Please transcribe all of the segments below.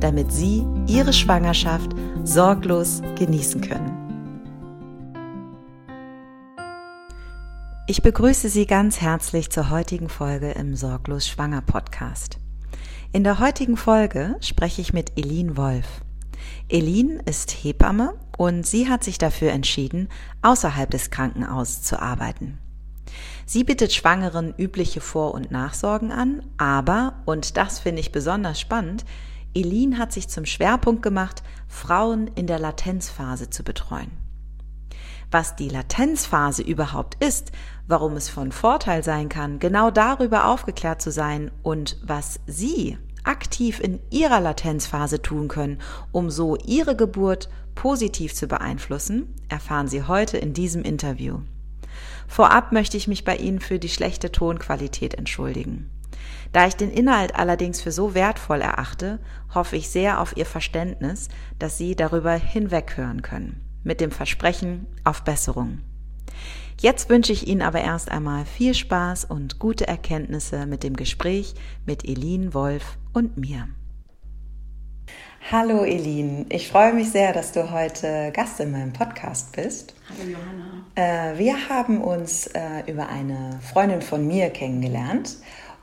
damit Sie Ihre Schwangerschaft sorglos genießen können. Ich begrüße Sie ganz herzlich zur heutigen Folge im Sorglos Schwanger Podcast. In der heutigen Folge spreche ich mit Elin Wolf. Elin ist Hebamme und sie hat sich dafür entschieden, außerhalb des Krankenhauses zu arbeiten. Sie bietet Schwangeren übliche Vor- und Nachsorgen an, aber, und das finde ich besonders spannend, Elin hat sich zum Schwerpunkt gemacht, Frauen in der Latenzphase zu betreuen. Was die Latenzphase überhaupt ist, warum es von Vorteil sein kann, genau darüber aufgeklärt zu sein und was Sie aktiv in Ihrer Latenzphase tun können, um so Ihre Geburt positiv zu beeinflussen, erfahren Sie heute in diesem Interview. Vorab möchte ich mich bei Ihnen für die schlechte Tonqualität entschuldigen. Da ich den Inhalt allerdings für so wertvoll erachte, hoffe ich sehr auf Ihr Verständnis, dass Sie darüber hinweghören können, mit dem Versprechen auf Besserung. Jetzt wünsche ich Ihnen aber erst einmal viel Spaß und gute Erkenntnisse mit dem Gespräch mit Elin Wolf und mir. Hallo Elin, ich freue mich sehr, dass du heute Gast in meinem Podcast bist. Hallo Johanna. Äh, wir haben uns äh, über eine Freundin von mir kennengelernt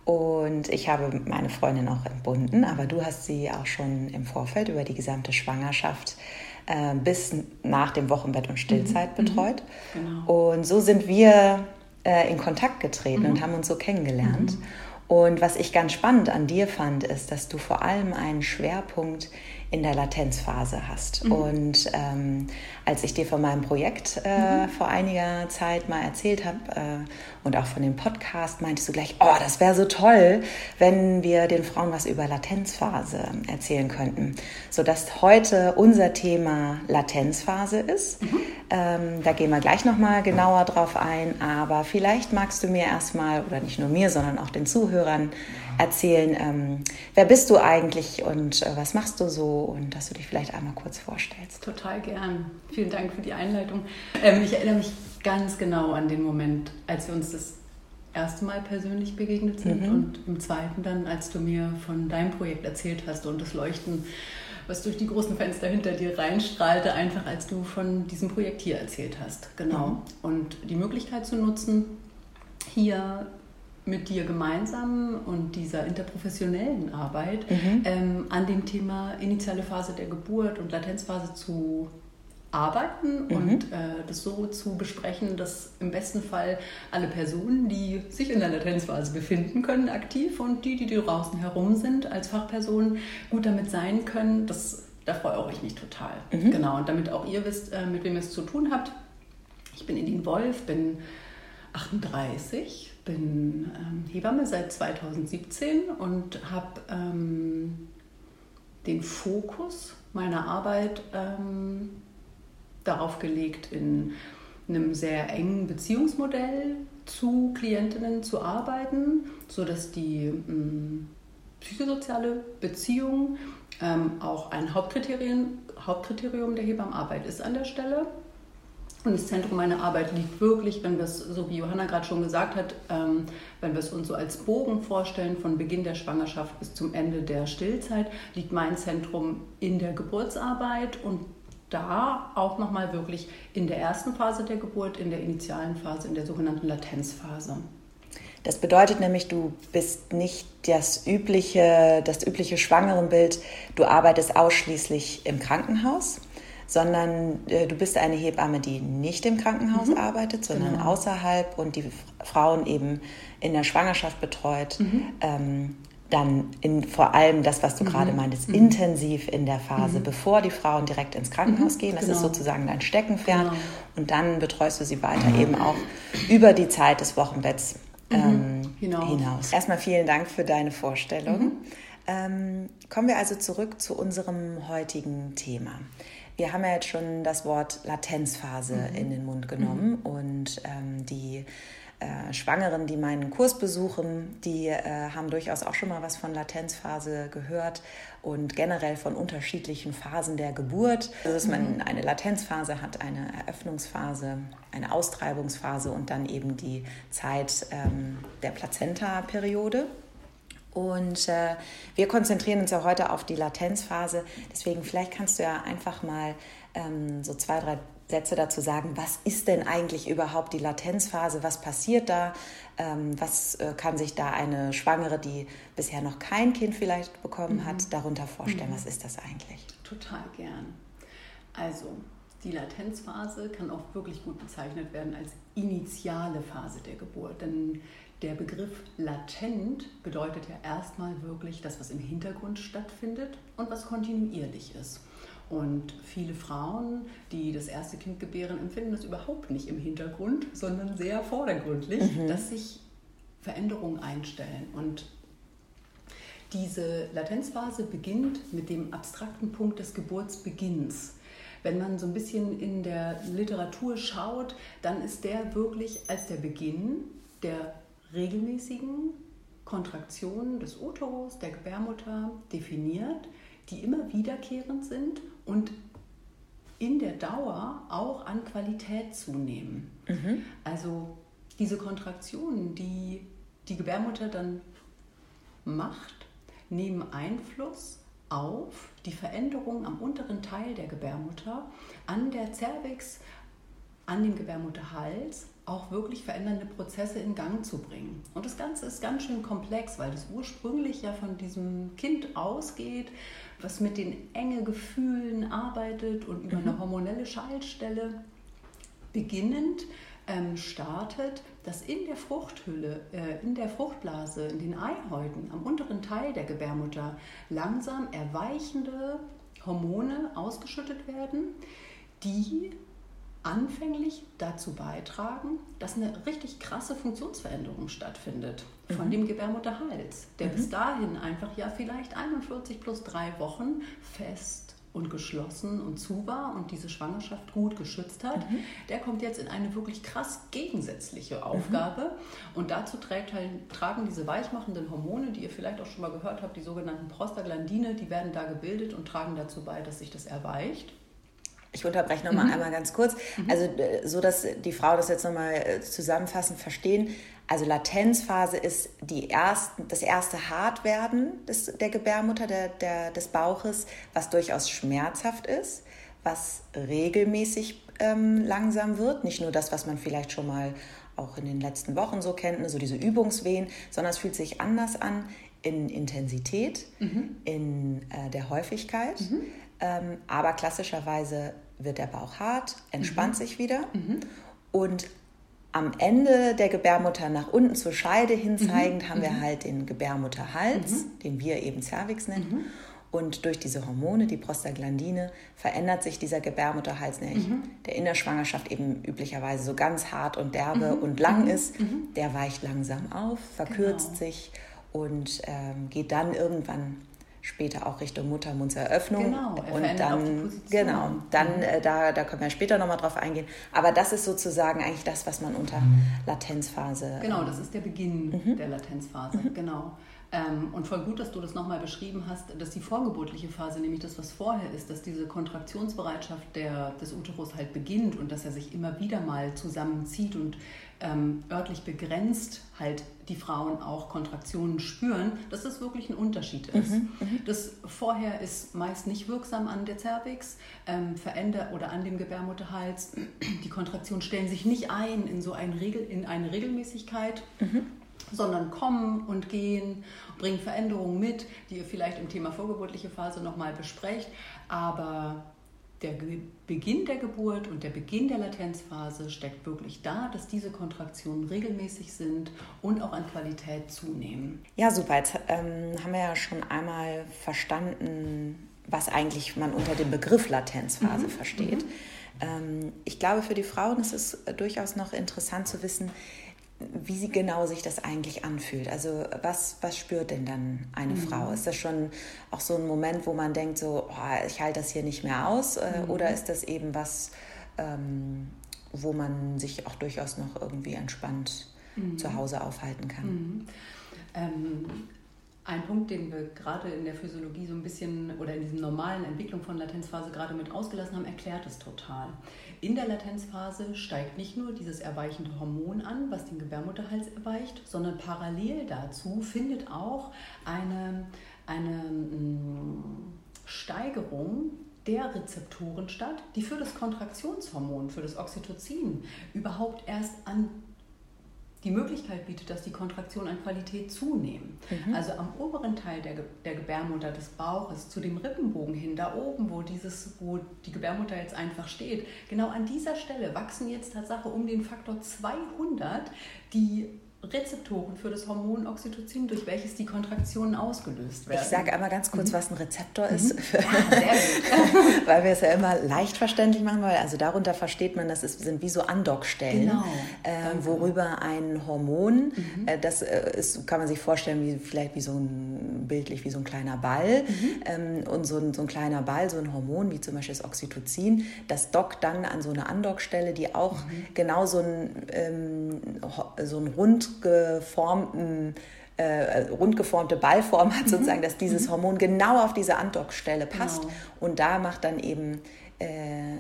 und ich habe meine Freundin auch entbunden, aber du hast sie auch schon im Vorfeld über die gesamte Schwangerschaft äh, bis nach dem Wochenbett und Stillzeit mhm. betreut. Genau. Und so sind wir äh, in Kontakt getreten mhm. und haben uns so kennengelernt. Mhm. Und was ich ganz spannend an dir fand, ist, dass du vor allem einen Schwerpunkt in der Latenzphase hast. Mhm. Und ähm, als ich dir von meinem Projekt äh, mhm. vor einiger Zeit mal erzählt habe äh, und auch von dem Podcast, meintest du gleich, oh, das wäre so toll, wenn wir den Frauen was über Latenzphase erzählen könnten. Sodass heute unser Thema Latenzphase ist. Mhm. Ähm, da gehen wir gleich nochmal genauer drauf ein. Aber vielleicht magst du mir erstmal, oder nicht nur mir, sondern auch den Zuhörern, erzählen, ähm, wer bist du eigentlich und äh, was machst du so und dass du dich vielleicht einmal kurz vorstellst. Total gern. Vielen Dank für die Einleitung. Ähm, ich erinnere mich ganz genau an den Moment, als wir uns das erste Mal persönlich begegnet sind mhm. und im zweiten dann, als du mir von deinem Projekt erzählt hast und das Leuchten, was durch die großen Fenster hinter dir reinstrahlte, einfach als du von diesem Projekt hier erzählt hast. Genau. Mhm. Und die Möglichkeit zu nutzen, hier mit dir gemeinsam und dieser interprofessionellen Arbeit mhm. ähm, an dem Thema initiale Phase der Geburt und Latenzphase zu arbeiten mhm. und äh, das so zu besprechen, dass im besten Fall alle Personen, die sich in der Latenzphase befinden können, aktiv und die, die draußen herum sind, als Fachpersonen gut damit sein können. Das, da freue ich mich total. Mhm. Genau, und damit auch ihr wisst, äh, mit wem ihr es zu tun habt. Ich bin Edin Wolf, bin 38, bin ähm, Hebamme seit 2017 und habe ähm, den Fokus meiner Arbeit ähm, darauf gelegt, in einem sehr engen Beziehungsmodell zu Klientinnen zu arbeiten, sodass die ähm, psychosoziale Beziehung ähm, auch ein Hauptkriterium, Hauptkriterium der Hebammenarbeit ist an der Stelle. Und das Zentrum meiner Arbeit liegt wirklich, wenn wir es, so wie Johanna gerade schon gesagt hat, ähm, wenn wir es uns so als Bogen vorstellen, von Beginn der Schwangerschaft bis zum Ende der Stillzeit, liegt mein Zentrum in der Geburtsarbeit und da auch nochmal wirklich in der ersten Phase der Geburt, in der initialen Phase, in der sogenannten Latenzphase. Das bedeutet nämlich, du bist nicht das übliche, das übliche Schwangerenbild, du arbeitest ausschließlich im Krankenhaus, sondern äh, du bist eine Hebamme, die nicht im Krankenhaus mhm. arbeitet, sondern genau. außerhalb und die Frauen eben in der Schwangerschaft betreut. Mhm. Ähm, dann in, vor allem das, was du mhm. gerade meintest, mhm. intensiv in der Phase, mhm. bevor die Frauen direkt ins Krankenhaus mhm. gehen. Das genau. ist sozusagen dein Steckenpferd. Genau. Und dann betreust du sie weiter eben auch über die Zeit des Wochenbetts ähm, hinaus. hinaus. Erstmal vielen Dank für deine Vorstellung. Ähm, kommen wir also zurück zu unserem heutigen Thema. Wir haben ja jetzt schon das Wort Latenzphase mhm. in den Mund genommen mhm. und ähm, die äh, Schwangeren, die meinen Kurs besuchen, die äh, haben durchaus auch schon mal was von Latenzphase gehört und generell von unterschiedlichen Phasen der Geburt. Also, dass man mhm. eine Latenzphase hat, eine Eröffnungsphase, eine Austreibungsphase und dann eben die Zeit ähm, der Plazenta-Periode. Und äh, wir konzentrieren uns ja heute auf die Latenzphase. Deswegen vielleicht kannst du ja einfach mal ähm, so zwei, drei Sätze dazu sagen, was ist denn eigentlich überhaupt die Latenzphase, was passiert da, ähm, was äh, kann sich da eine Schwangere, die bisher noch kein Kind vielleicht bekommen mhm. hat, darunter vorstellen, mhm. was ist das eigentlich? Total gern. Also die Latenzphase kann auch wirklich gut bezeichnet werden als initiale Phase der Geburt, denn der Begriff latent bedeutet ja erstmal wirklich das, was im Hintergrund stattfindet und was kontinuierlich ist. Und viele Frauen, die das erste Kind gebären, empfinden das überhaupt nicht im Hintergrund, sondern sehr vordergründlich, mhm. dass sich Veränderungen einstellen. Und diese Latenzphase beginnt mit dem abstrakten Punkt des Geburtsbeginns. Wenn man so ein bisschen in der Literatur schaut, dann ist der wirklich als der Beginn der regelmäßigen Kontraktionen des Uterus, der Gebärmutter definiert, die immer wiederkehrend sind und in der Dauer auch an Qualität zunehmen. Mhm. Also diese Kontraktionen, die die Gebärmutter dann macht, nehmen Einfluss auf die Veränderung am unteren Teil der Gebärmutter, an der Cervix, an dem Gebärmutterhals auch wirklich verändernde Prozesse in Gang zu bringen. Und das Ganze ist ganz schön komplex, weil das ursprünglich ja von diesem Kind ausgeht, was mit den enge Gefühlen arbeitet und über mhm. eine hormonelle Schaltstelle beginnend ähm, startet, dass in der Fruchthülle, äh, in der Fruchtblase, in den Eihäuten, am unteren Teil der Gebärmutter langsam erweichende Hormone ausgeschüttet werden, die anfänglich dazu beitragen, dass eine richtig krasse Funktionsveränderung stattfindet von mhm. dem Gebärmutterhals, der mhm. bis dahin einfach ja vielleicht 41 plus drei Wochen fest und geschlossen und zu war und diese Schwangerschaft gut geschützt hat, mhm. der kommt jetzt in eine wirklich krass gegensätzliche mhm. Aufgabe. Und dazu trägt halt, tragen diese weichmachenden Hormone, die ihr vielleicht auch schon mal gehört habt, die sogenannten Prostaglandine, die werden da gebildet und tragen dazu bei, dass sich das erweicht. Ich unterbreche noch mal mhm. einmal ganz kurz. Mhm. Also äh, so, dass die Frauen das jetzt noch mal äh, zusammenfassend verstehen. Also Latenzphase ist die ersten, das erste Hartwerden des, der Gebärmutter, der, der, des Bauches, was durchaus schmerzhaft ist, was regelmäßig ähm, langsam wird. Nicht nur das, was man vielleicht schon mal auch in den letzten Wochen so kennt, ne, so diese Übungswehen, sondern es fühlt sich anders an in Intensität, mhm. in äh, der Häufigkeit. Mhm. Ähm, aber klassischerweise wird der Bauch hart, entspannt mhm. sich wieder mhm. und am Ende der Gebärmutter nach unten zur Scheide hin mhm. zeigend haben wir mhm. halt den Gebärmutterhals, mhm. den wir eben Cervix nennen. Und durch diese Hormone, die Prostaglandine, verändert sich dieser Gebärmutterhals nämlich, mhm. der in der Schwangerschaft eben üblicherweise so ganz hart und derbe mhm. und lang mhm. ist. Der weicht langsam auf, verkürzt genau. sich und ähm, geht dann irgendwann später auch Richtung Muttermundseröffnung. Genau, er und dann, genau, dann mhm. äh, da, da können wir später nochmal drauf eingehen. Aber das ist sozusagen eigentlich das, was man unter mhm. Latenzphase. Genau, das ist der Beginn mhm. der Latenzphase, mhm. genau. Ähm, und voll gut, dass du das nochmal beschrieben hast, dass die vorgeburtliche Phase, nämlich das, was vorher ist, dass diese Kontraktionsbereitschaft der, des Uterus halt beginnt und dass er sich immer wieder mal zusammenzieht und ähm, örtlich begrenzt halt die Frauen auch Kontraktionen spüren, dass das wirklich ein Unterschied ist. Mhm, mhm. das vorher ist meist nicht wirksam an der Cervix, ähm, verändert oder an dem Gebärmutterhals. Die Kontraktionen stellen sich nicht ein in so ein Regel, in eine Regelmäßigkeit. Mhm sondern kommen und gehen, bringen Veränderungen mit, die ihr vielleicht im Thema vorgeburtliche Phase nochmal besprecht. Aber der Beginn der Geburt und der Beginn der Latenzphase steckt wirklich da, dass diese Kontraktionen regelmäßig sind und auch an Qualität zunehmen. Ja, super. Jetzt ähm, haben wir ja schon einmal verstanden, was eigentlich man unter dem Begriff Latenzphase mhm. versteht. Mhm. Ähm, ich glaube, für die Frauen ist es durchaus noch interessant zu wissen, wie sie genau sich das eigentlich anfühlt. Also was, was spürt denn dann eine mhm. Frau? Ist das schon auch so ein Moment, wo man denkt, so, oh, ich halte das hier nicht mehr aus? Äh, mhm. Oder ist das eben was, ähm, wo man sich auch durchaus noch irgendwie entspannt mhm. zu Hause aufhalten kann? Mhm. Ähm, ein Punkt, den wir gerade in der Physiologie so ein bisschen oder in diesem normalen Entwicklung von Latenzphase gerade mit ausgelassen haben, erklärt es total. In der Latenzphase steigt nicht nur dieses erweichende Hormon an, was den Gebärmutterhals erweicht, sondern parallel dazu findet auch eine, eine mm, Steigerung der Rezeptoren statt, die für das Kontraktionshormon, für das Oxytocin überhaupt erst an die Möglichkeit bietet, dass die Kontraktionen an Qualität zunehmen. Mhm. Also am oberen Teil der, der Gebärmutter des Bauches zu dem Rippenbogen hin, da oben, wo, dieses, wo die Gebärmutter jetzt einfach steht, genau an dieser Stelle wachsen jetzt Tatsache um den Faktor 200 die Rezeptoren für das Hormon Oxytocin, durch welches die Kontraktionen ausgelöst werden. Ich sage einmal ganz kurz, mhm. was ein Rezeptor mhm. ist, weil wir es ja immer leicht verständlich machen wollen. Also darunter versteht man, dass es sind wie so Andockstellen, genau. äh, worüber ein Hormon, mhm. äh, das äh, ist, kann man sich vorstellen, wie vielleicht wie so ein bildlich wie so ein kleiner Ball mhm. ähm, und so ein, so ein kleiner Ball, so ein Hormon wie zum Beispiel das Oxytocin, das dockt dann an so eine Andockstelle, die auch mhm. genau so ein ähm, so ein rund geformten äh, rund geformte Ballform hat, mhm. sozusagen, dass dieses mhm. Hormon genau auf diese Andockstelle passt. Genau. Und da macht dann eben äh,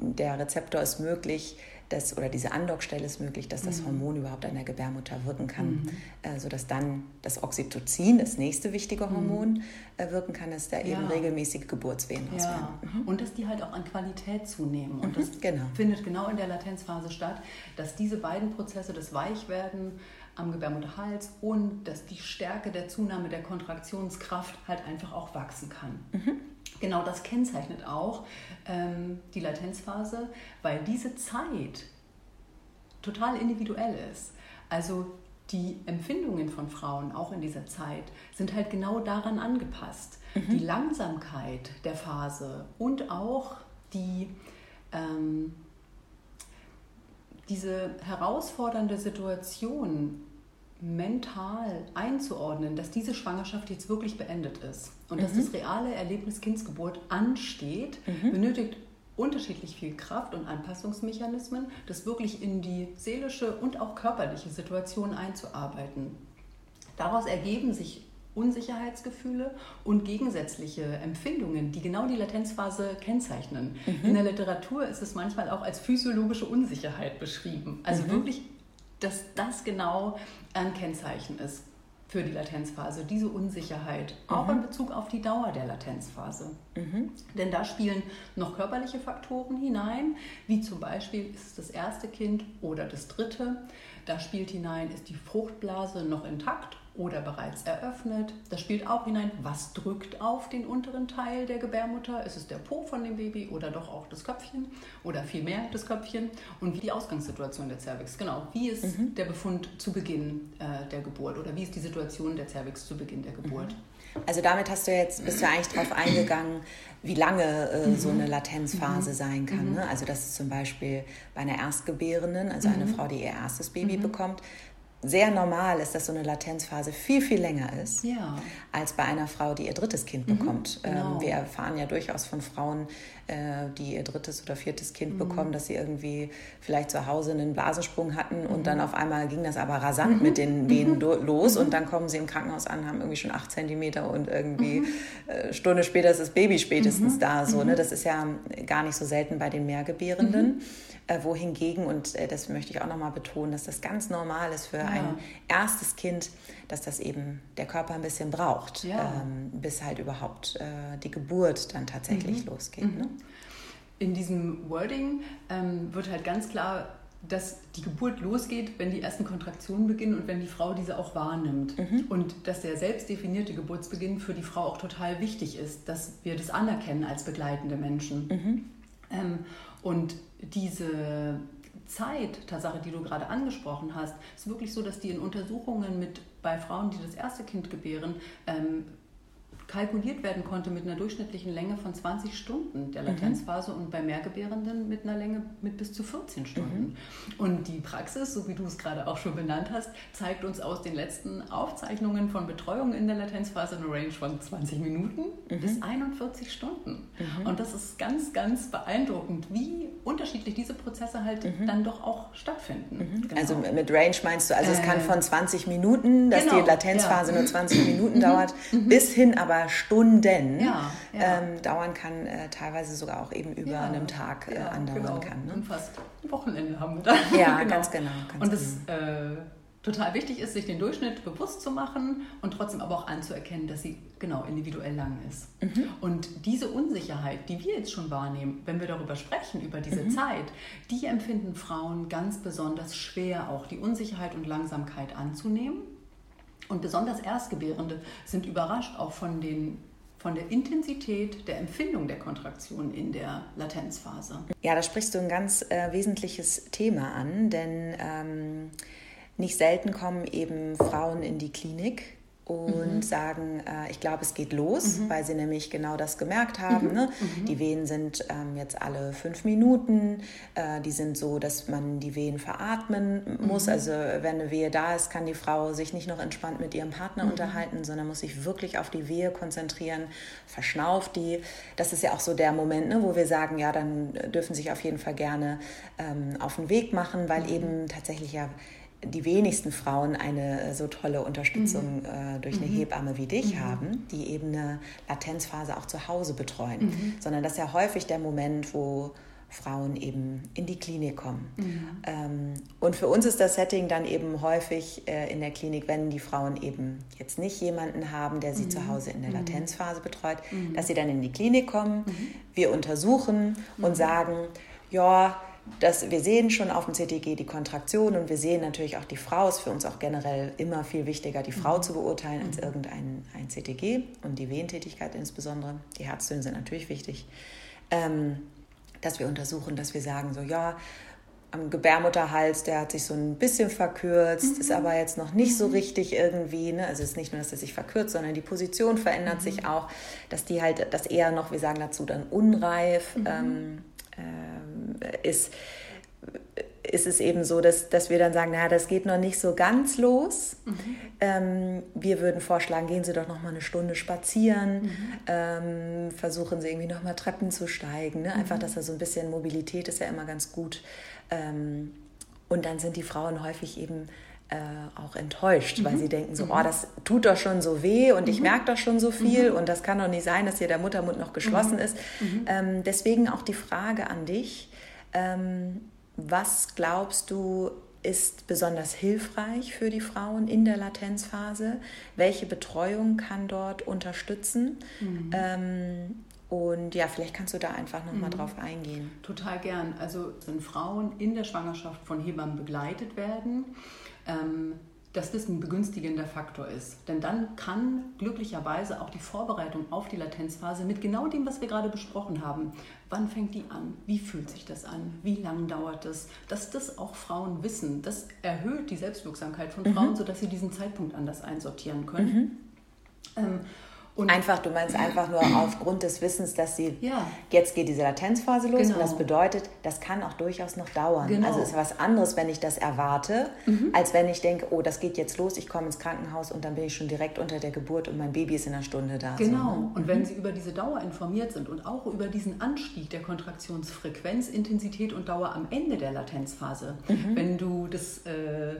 der Rezeptor es möglich, dass, oder diese Andockstelle ist möglich, dass das mhm. Hormon überhaupt an der Gebärmutter wirken kann, mhm. äh, sodass dann das Oxytocin, das nächste wichtige mhm. Hormon, äh, wirken kann, dass da ja. eben regelmäßige Geburtswehen ja. werden. Mhm. Und dass die halt auch an Qualität zunehmen. Und mhm, das genau. findet genau in der Latenzphase statt, dass diese beiden Prozesse, das Weichwerden, am Gebärmutterhals und dass die Stärke der Zunahme der Kontraktionskraft halt einfach auch wachsen kann. Mhm. Genau das kennzeichnet auch ähm, die Latenzphase, weil diese Zeit total individuell ist. Also die Empfindungen von Frauen auch in dieser Zeit sind halt genau daran angepasst. Mhm. Die Langsamkeit der Phase und auch die ähm, diese herausfordernde Situation mental einzuordnen, dass diese Schwangerschaft jetzt wirklich beendet ist und mhm. dass das reale Erlebnis Kindsgeburt ansteht, mhm. benötigt unterschiedlich viel Kraft und Anpassungsmechanismen, das wirklich in die seelische und auch körperliche Situation einzuarbeiten. Daraus ergeben sich Unsicherheitsgefühle und gegensätzliche Empfindungen, die genau die Latenzphase kennzeichnen. Mhm. In der Literatur ist es manchmal auch als physiologische Unsicherheit beschrieben. Also mhm. wirklich, dass das genau ein Kennzeichen ist für die Latenzphase, diese Unsicherheit, mhm. auch in Bezug auf die Dauer der Latenzphase. Mhm. Denn da spielen noch körperliche Faktoren hinein, wie zum Beispiel ist es das erste Kind oder das dritte. Da spielt hinein, ist die Fruchtblase noch intakt oder bereits eröffnet. Das spielt auch hinein, was drückt auf den unteren Teil der Gebärmutter? Ist es der Po von dem Baby oder doch auch das Köpfchen oder vielmehr das Köpfchen? Und wie die Ausgangssituation der Cervix, genau. Wie ist mhm. der Befund zu Beginn äh, der Geburt oder wie ist die Situation der Cervix zu Beginn der Geburt? Mhm. Also damit hast du jetzt, bist du eigentlich darauf eingegangen, wie lange äh, mhm. so eine Latenzphase mhm. sein kann. Mhm. Ne? Also das ist zum Beispiel bei einer Erstgebärenden, also eine mhm. Frau, die ihr erstes Baby mhm. bekommt, sehr normal ist, dass so eine Latenzphase viel, viel länger ist, ja. als bei einer Frau, die ihr drittes Kind mhm, bekommt. Genau. Ähm, wir erfahren ja durchaus von Frauen, äh, die ihr drittes oder viertes Kind mhm. bekommen, dass sie irgendwie vielleicht zu Hause einen Blasensprung hatten mhm. und dann auf einmal ging das aber rasant mhm. mit den Wehen mhm. los und mhm. dann kommen sie im Krankenhaus an, haben irgendwie schon acht Zentimeter und irgendwie äh, Stunde später ist das Baby spätestens da. So, ne? Das ist ja gar nicht so selten bei den Mehrgebärenden. Äh, wohingegen, und äh, das möchte ich auch nochmal betonen, dass das ganz normal ist für ja. ein erstes Kind, dass das eben der Körper ein bisschen braucht, ja. ähm, bis halt überhaupt äh, die Geburt dann tatsächlich mhm. losgeht. Mhm. Ne? In diesem Wording ähm, wird halt ganz klar dass die Geburt losgeht, wenn die ersten Kontraktionen beginnen und wenn die Frau diese auch wahrnimmt. Mhm. Und dass der selbst definierte Geburtsbeginn für die Frau auch total wichtig ist, dass wir das anerkennen als begleitende Menschen. Mhm. Und diese Zeit, Tatsache, die du gerade angesprochen hast, ist wirklich so, dass die in Untersuchungen mit bei Frauen, die das erste Kind gebären, ähm, kalkuliert werden konnte mit einer durchschnittlichen Länge von 20 Stunden der Latenzphase mhm. und bei Mehrgebärenden mit einer Länge mit bis zu 14 Stunden. Mhm. Und die Praxis, so wie du es gerade auch schon benannt hast, zeigt uns aus den letzten Aufzeichnungen von Betreuung in der Latenzphase eine Range von 20 Minuten mhm. bis 41 Stunden. Mhm. Und das ist ganz, ganz beeindruckend, wie unterschiedlich diese Prozesse halt mhm. dann doch auch stattfinden. Mhm. Genau. Also mit Range meinst du, also äh, es kann äh, von 20 Minuten, dass genau, die Latenzphase ja. nur 20 Minuten dauert, bis hin aber Stunden ja, ja. Ähm, dauern kann, äh, teilweise sogar auch eben über einem Tag äh, andauern genau. kann. Ne? Und fast ein Wochenende haben wir da. Ja, genau. ganz genau. Ganz und das genau. äh, total wichtig ist, sich den Durchschnitt bewusst zu machen und trotzdem aber auch anzuerkennen, dass sie genau individuell lang ist. Mhm. Und diese Unsicherheit, die wir jetzt schon wahrnehmen, wenn wir darüber sprechen, über diese mhm. Zeit, die empfinden Frauen ganz besonders schwer, auch die Unsicherheit und Langsamkeit anzunehmen. Und besonders Erstgebärende sind überrascht auch von den von der Intensität der Empfindung der Kontraktion in der Latenzphase. Ja, da sprichst du ein ganz äh, wesentliches Thema an, denn ähm, nicht selten kommen eben Frauen in die Klinik und mhm. sagen, äh, ich glaube, es geht los, mhm. weil sie nämlich genau das gemerkt haben. Mhm. Ne? Mhm. Die Wehen sind ähm, jetzt alle fünf Minuten, äh, die sind so, dass man die Wehen veratmen muss. Mhm. Also wenn eine Wehe da ist, kann die Frau sich nicht noch entspannt mit ihrem Partner mhm. unterhalten, sondern muss sich wirklich auf die Wehe konzentrieren, verschnauft die. Das ist ja auch so der Moment, ne, wo wir sagen, ja, dann dürfen sich auf jeden Fall gerne ähm, auf den Weg machen, weil eben tatsächlich ja die wenigsten Frauen eine äh, so tolle Unterstützung mhm. äh, durch eine mhm. Hebamme wie dich mhm. haben, die eben eine Latenzphase auch zu Hause betreuen, mhm. sondern das ist ja häufig der Moment, wo Frauen eben in die Klinik kommen. Mhm. Ähm, und für uns ist das Setting dann eben häufig äh, in der Klinik, wenn die Frauen eben jetzt nicht jemanden haben, der sie mhm. zu Hause in der Latenzphase betreut, dass sie dann in die Klinik kommen, wir untersuchen und sagen, ja, dass wir sehen schon auf dem CTG die Kontraktion und wir sehen natürlich auch die Frau. Es ist für uns auch generell immer viel wichtiger, die Frau mhm. zu beurteilen als mhm. irgendein ein CTG und die Wehentätigkeit insbesondere. Die Herztöne sind natürlich wichtig. Ähm, dass wir untersuchen, dass wir sagen, so ja, am Gebärmutterhals, der hat sich so ein bisschen verkürzt, mhm. ist aber jetzt noch nicht so mhm. richtig irgendwie, ne? also es ist nicht nur, dass er sich verkürzt, sondern die Position verändert mhm. sich auch, dass die halt, das eher noch, wir sagen dazu dann unreif, mhm. ähm, ähm, ist, ist es eben so, dass, dass wir dann sagen, naja, das geht noch nicht so ganz los. Mhm. Ähm, wir würden vorschlagen, gehen Sie doch noch mal eine Stunde spazieren, mhm. ähm, versuchen Sie irgendwie noch mal Treppen zu steigen. Ne? Einfach, mhm. dass da so ein bisschen Mobilität ist ja immer ganz gut. Ähm, und dann sind die Frauen häufig eben äh, auch enttäuscht, mhm. weil sie denken so, mhm. oh, das tut doch schon so weh und mhm. ich merke doch schon so viel mhm. und das kann doch nicht sein, dass hier der Muttermund noch geschlossen mhm. ist. Mhm. Ähm, deswegen auch die Frage an dich, ähm, was glaubst du, ist besonders hilfreich für die Frauen in der Latenzphase? Welche Betreuung kann dort unterstützen? Ähm, und ja, vielleicht kannst du da einfach nochmal mhm. drauf eingehen. Total gern. Also wenn Frauen in der Schwangerschaft von Hebammen begleitet werden, ähm, dass das ein begünstigender Faktor ist. Denn dann kann glücklicherweise auch die Vorbereitung auf die Latenzphase mit genau dem, was wir gerade besprochen haben, wann fängt die an, wie fühlt sich das an, wie lang dauert es, dass das auch Frauen wissen, das erhöht die Selbstwirksamkeit von Frauen, mhm. sodass sie diesen Zeitpunkt anders einsortieren können. Mhm. Ähm, und einfach, du meinst einfach nur aufgrund des Wissens, dass sie, ja. jetzt geht diese Latenzphase los genau. und das bedeutet, das kann auch durchaus noch dauern. Genau. Also ist was anderes, wenn ich das erwarte, mhm. als wenn ich denke, oh, das geht jetzt los, ich komme ins Krankenhaus und dann bin ich schon direkt unter der Geburt und mein Baby ist in einer Stunde da. Genau. So, ne? Und wenn mhm. sie über diese Dauer informiert sind und auch über diesen Anstieg der Kontraktionsfrequenz, Intensität und Dauer am Ende der Latenzphase, mhm. wenn du das... Äh,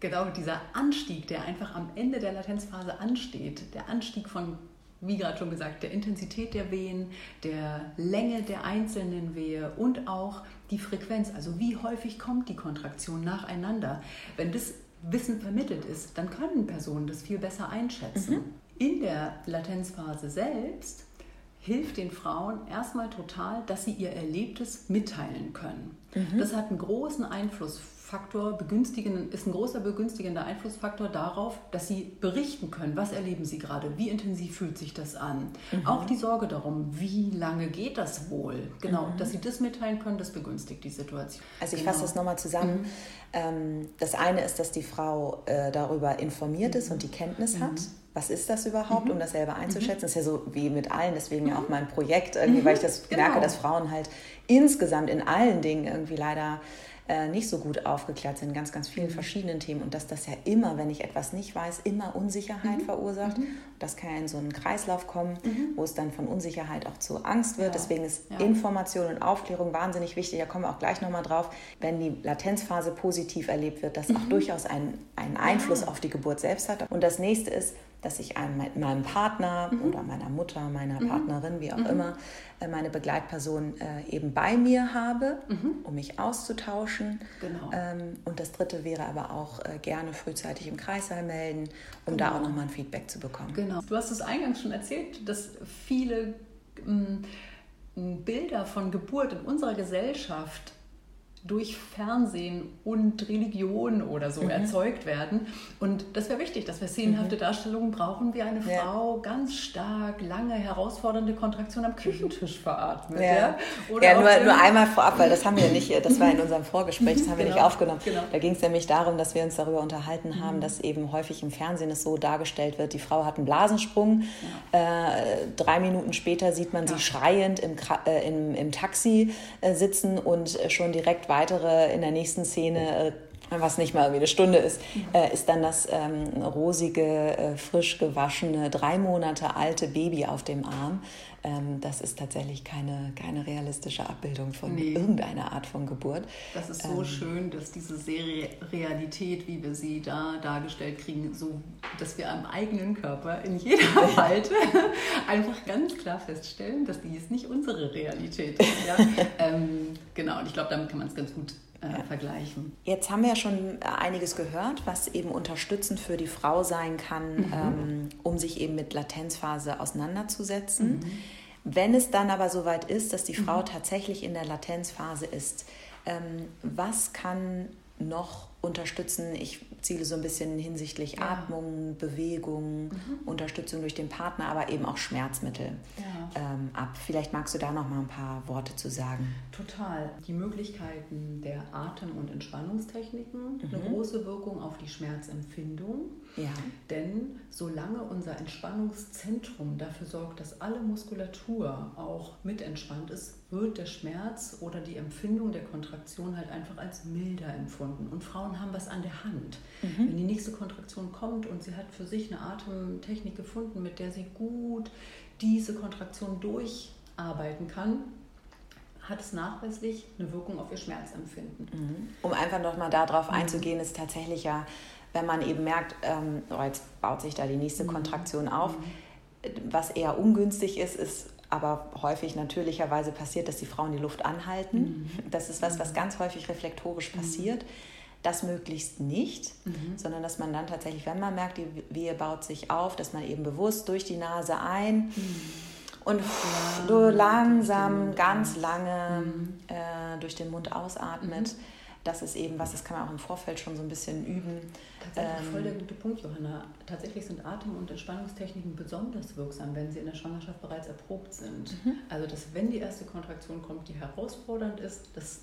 genau dieser Anstieg, der einfach am Ende der Latenzphase ansteht, der Anstieg von, wie gerade schon gesagt, der Intensität der Wehen, der Länge der einzelnen Wehe und auch die Frequenz, also wie häufig kommt die Kontraktion nacheinander. Wenn das Wissen vermittelt ist, dann können Personen das viel besser einschätzen. Mhm. In der Latenzphase selbst hilft den Frauen erstmal total, dass sie ihr Erlebtes mitteilen können. Mhm. Das hat einen großen Einfluss Faktor begünstigen, ist ein großer begünstigender Einflussfaktor darauf, dass sie berichten können, was erleben sie gerade, wie intensiv fühlt sich das an. Mhm. Auch die Sorge darum, wie lange geht das wohl. Genau, mhm. dass sie das mitteilen können, das begünstigt die Situation. Also ich genau. fasse das nochmal zusammen. Mhm. Ähm, das eine ist, dass die Frau äh, darüber informiert ist und die Kenntnis hat. Mhm was ist das überhaupt, mhm. um das selber einzuschätzen. Mhm. Das ist ja so wie mit allen, deswegen ja auch mein Projekt, irgendwie, weil ich das genau. merke, dass Frauen halt insgesamt in allen Dingen irgendwie leider äh, nicht so gut aufgeklärt sind, ganz, ganz vielen mhm. verschiedenen Themen und dass das ja immer, wenn ich etwas nicht weiß, immer Unsicherheit mhm. verursacht. Mhm. Das kann ja in so einen Kreislauf kommen, mhm. wo es dann von Unsicherheit auch zu Angst wird. Ja. Deswegen ist ja. Information und Aufklärung wahnsinnig wichtig. Da kommen wir auch gleich nochmal drauf, wenn die Latenzphase positiv erlebt wird, das auch mhm. durchaus einen, einen Einfluss ja. auf die Geburt selbst hat. Und das nächste ist, dass ich einem, meinem Partner mhm. oder meiner Mutter, meiner mhm. Partnerin, wie auch mhm. immer, äh, meine Begleitperson äh, eben bei mir habe, mhm. um mich auszutauschen. Genau. Ähm, und das dritte wäre aber auch äh, gerne frühzeitig im Kreissaal melden, um genau. da auch nochmal ein Feedback zu bekommen. Genau. Du hast es eingangs schon erzählt, dass viele ähm, Bilder von Geburt in unserer Gesellschaft durch Fernsehen und Religion oder so mhm. erzeugt werden. Und das wäre wichtig, dass wir szenenhafte mhm. Darstellungen brauchen, wie eine ja. Frau ganz stark, lange, herausfordernde Kontraktion am Küchentisch veratmet. Ja, ja? ja nur, nur einmal vorab, weil das haben wir nicht, das war in unserem Vorgespräch, das haben wir nicht genau. aufgenommen. Genau. Da ging es nämlich darum, dass wir uns darüber unterhalten haben, mhm. dass eben häufig im Fernsehen es so dargestellt wird, die Frau hat einen Blasensprung, äh, drei Minuten später sieht man sie schreiend im, äh, im, im Taxi äh, sitzen und schon direkt weiter weitere in der nächsten Szene, äh, was nicht mal irgendwie eine Stunde ist, äh, ist dann das ähm, rosige, äh, frisch gewaschene, drei Monate alte Baby auf dem Arm. Ähm, das ist tatsächlich keine, keine realistische Abbildung von nee. irgendeiner Art von Geburt. Das ist so ähm, schön, dass diese Serie Realität, wie wir sie da dargestellt kriegen, so, dass wir am eigenen Körper in jeder Falte einfach ganz klar feststellen, dass dies nicht unsere Realität ist. Ja? ähm, genau, und ich glaube, damit kann man es ganz gut äh, ja. vergleichen. Jetzt haben wir ja schon einiges gehört, was eben unterstützend für die Frau sein kann, mhm. ähm, um sich eben mit Latenzphase auseinanderzusetzen. Mhm. Wenn es dann aber soweit ist, dass die Frau mhm. tatsächlich in der Latenzphase ist, ähm, was kann noch unterstützen? Ich ziele so ein bisschen hinsichtlich ja. Atmung, Bewegung, mhm. Unterstützung durch den Partner, aber eben auch Schmerzmittel ja. ähm, ab. Vielleicht magst du da noch mal ein paar Worte zu sagen. Total. Die Möglichkeiten der Atem- und Entspannungstechniken, mhm. eine große Wirkung auf die Schmerzempfindung. Ja. Denn solange unser Entspannungszentrum dafür sorgt, dass alle Muskulatur auch mit entspannt ist, wird der Schmerz oder die Empfindung der Kontraktion halt einfach als milder empfunden. Und Frauen haben was an der Hand. Mhm. Wenn die nächste Kontraktion kommt und sie hat für sich eine Atemtechnik gefunden, mit der sie gut diese Kontraktion durcharbeiten kann, hat es nachweislich eine Wirkung auf ihr Schmerzempfinden. Mhm. Um einfach nochmal darauf mhm. einzugehen, ist tatsächlich ja, wenn man eben merkt, ähm, oh, jetzt baut sich da die nächste mhm. Kontraktion auf, mhm. was eher ungünstig ist, ist aber häufig natürlicherweise passiert, dass die Frauen die Luft anhalten. Mhm. Das ist was, was ganz häufig reflektorisch passiert. Das möglichst nicht, mhm. sondern dass man dann tatsächlich, wenn man merkt, die Wehe baut sich auf, dass man eben bewusst durch die Nase ein mhm. und ja, langsam, ganz lange mhm. äh, durch den Mund ausatmet. Das ist eben was, das kann man auch im Vorfeld schon so ein bisschen üben. Tatsächlich ähm, voll der gute Punkt, Johanna. Tatsächlich sind Atem- und Entspannungstechniken besonders wirksam, wenn sie in der Schwangerschaft bereits erprobt sind. Mhm. Also, dass wenn die erste Kontraktion kommt, die herausfordernd ist, dass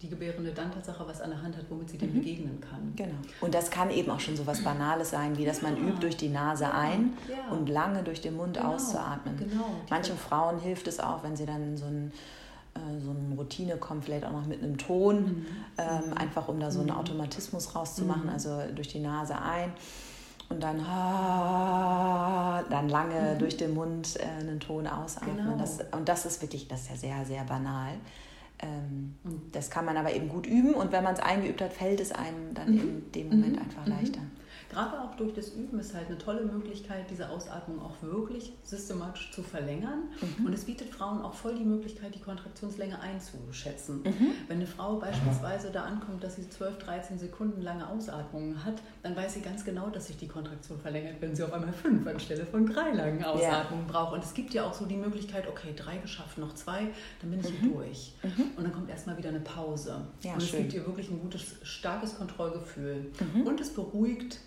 die Gebärende dann Tatsache was an der Hand hat, womit sie dem mhm. begegnen kann. Genau. Und das kann eben auch schon so was Banales sein, wie dass man ja. übt, durch die Nase ein ja. und lange durch den Mund genau. auszuatmen. Genau. Manchen Frauen hilft es auch, wenn sie dann so ein äh, so eine Routine kommt, vielleicht auch noch mit einem Ton, mhm. ähm, einfach um da so einen mhm. Automatismus rauszumachen, mhm. also durch die Nase ein und dann, dann lange mhm. durch den Mund äh, einen Ton ausatmen. Genau. Das, und das ist wirklich, das ist ja sehr, sehr banal. Ähm, das kann man aber eben gut üben und wenn man es eingeübt hat, fällt es einem dann mhm. in dem Moment mhm. einfach leichter. Gerade auch durch das Üben ist halt eine tolle Möglichkeit, diese Ausatmung auch wirklich systematisch zu verlängern. Mhm. Und es bietet Frauen auch voll die Möglichkeit, die Kontraktionslänge einzuschätzen. Mhm. Wenn eine Frau beispielsweise da ankommt, dass sie 12, 13 Sekunden lange Ausatmungen hat, dann weiß sie ganz genau, dass sich die Kontraktion verlängert, wenn sie auf einmal fünf anstelle von drei langen Ausatmungen ja. braucht. Und es gibt ja auch so die Möglichkeit, okay, drei geschafft, noch zwei, dann bin ich mhm. durch. Mhm. Und dann kommt erstmal wieder eine Pause. Ja, und es gibt ihr wirklich ein gutes, starkes Kontrollgefühl. Mhm. Und es beruhigt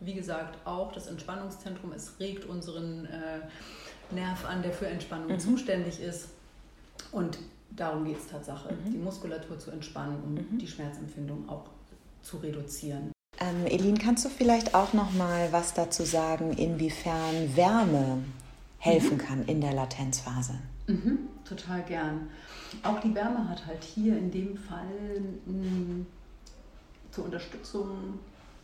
wie gesagt, auch das Entspannungszentrum, es regt unseren äh, Nerv an, der für Entspannung mhm. zuständig ist. Und darum geht es Tatsache, mhm. die Muskulatur zu entspannen und mhm. die Schmerzempfindung auch zu reduzieren. Ähm, Elin, kannst du vielleicht auch noch mal was dazu sagen, inwiefern Wärme helfen mhm. kann in der Latenzphase? Mhm, total gern. Auch die Wärme hat halt hier in dem Fall mh, hm, zur Unterstützung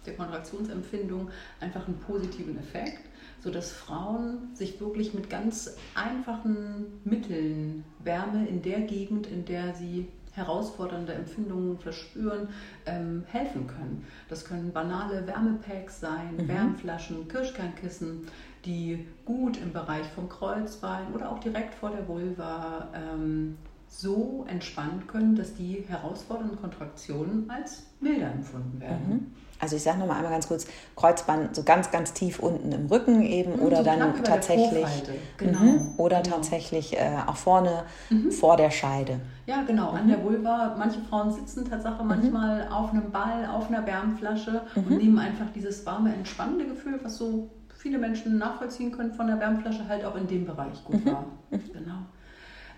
der Kontraktionsempfindung einfach einen positiven Effekt, sodass Frauen sich wirklich mit ganz einfachen Mitteln Wärme in der Gegend, in der sie herausfordernde Empfindungen verspüren, ähm, helfen können. Das können banale Wärmepacks sein, mhm. Wärmflaschen, Kirschkernkissen, die gut im Bereich vom Kreuzbein oder auch direkt vor der Vulva ähm, so entspannen können, dass die herausfordernden Kontraktionen als milder empfunden werden. Mhm. Also ich sage nochmal einmal ganz kurz, Kreuzband so ganz, ganz tief unten im Rücken eben mhm, oder so dann tatsächlich genau. Mhm, oder genau. tatsächlich äh, auch vorne mhm. vor der Scheide. Ja, genau, an der Vulva. Manche Frauen sitzen tatsächlich mhm. manchmal auf einem Ball, auf einer Wärmflasche und mhm. nehmen einfach dieses warme, entspannende Gefühl, was so viele Menschen nachvollziehen können von der Wärmflasche, halt auch in dem Bereich gut wahr. Genau.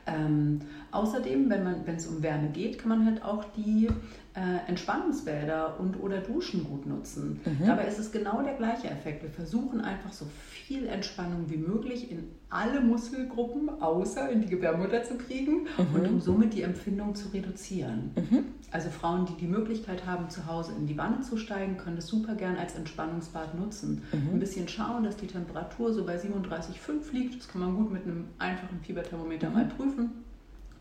Ähm, außerdem, wenn es um Wärme geht, kann man halt auch die äh, Entspannungsbäder und oder Duschen gut nutzen. Mhm. Dabei ist es genau der gleiche Effekt. Wir versuchen einfach so viel Entspannung wie möglich in alle Muskelgruppen außer in die Gebärmutter zu kriegen mhm. und um somit die Empfindung zu reduzieren. Mhm. Also Frauen, die die Möglichkeit haben, zu Hause in die Wanne zu steigen, können das super gern als Entspannungsbad nutzen. Mhm. Ein bisschen schauen, dass die Temperatur so bei 37,5 liegt. Das kann man gut mit einem einfachen Fieberthermometer mhm. mal prüfen.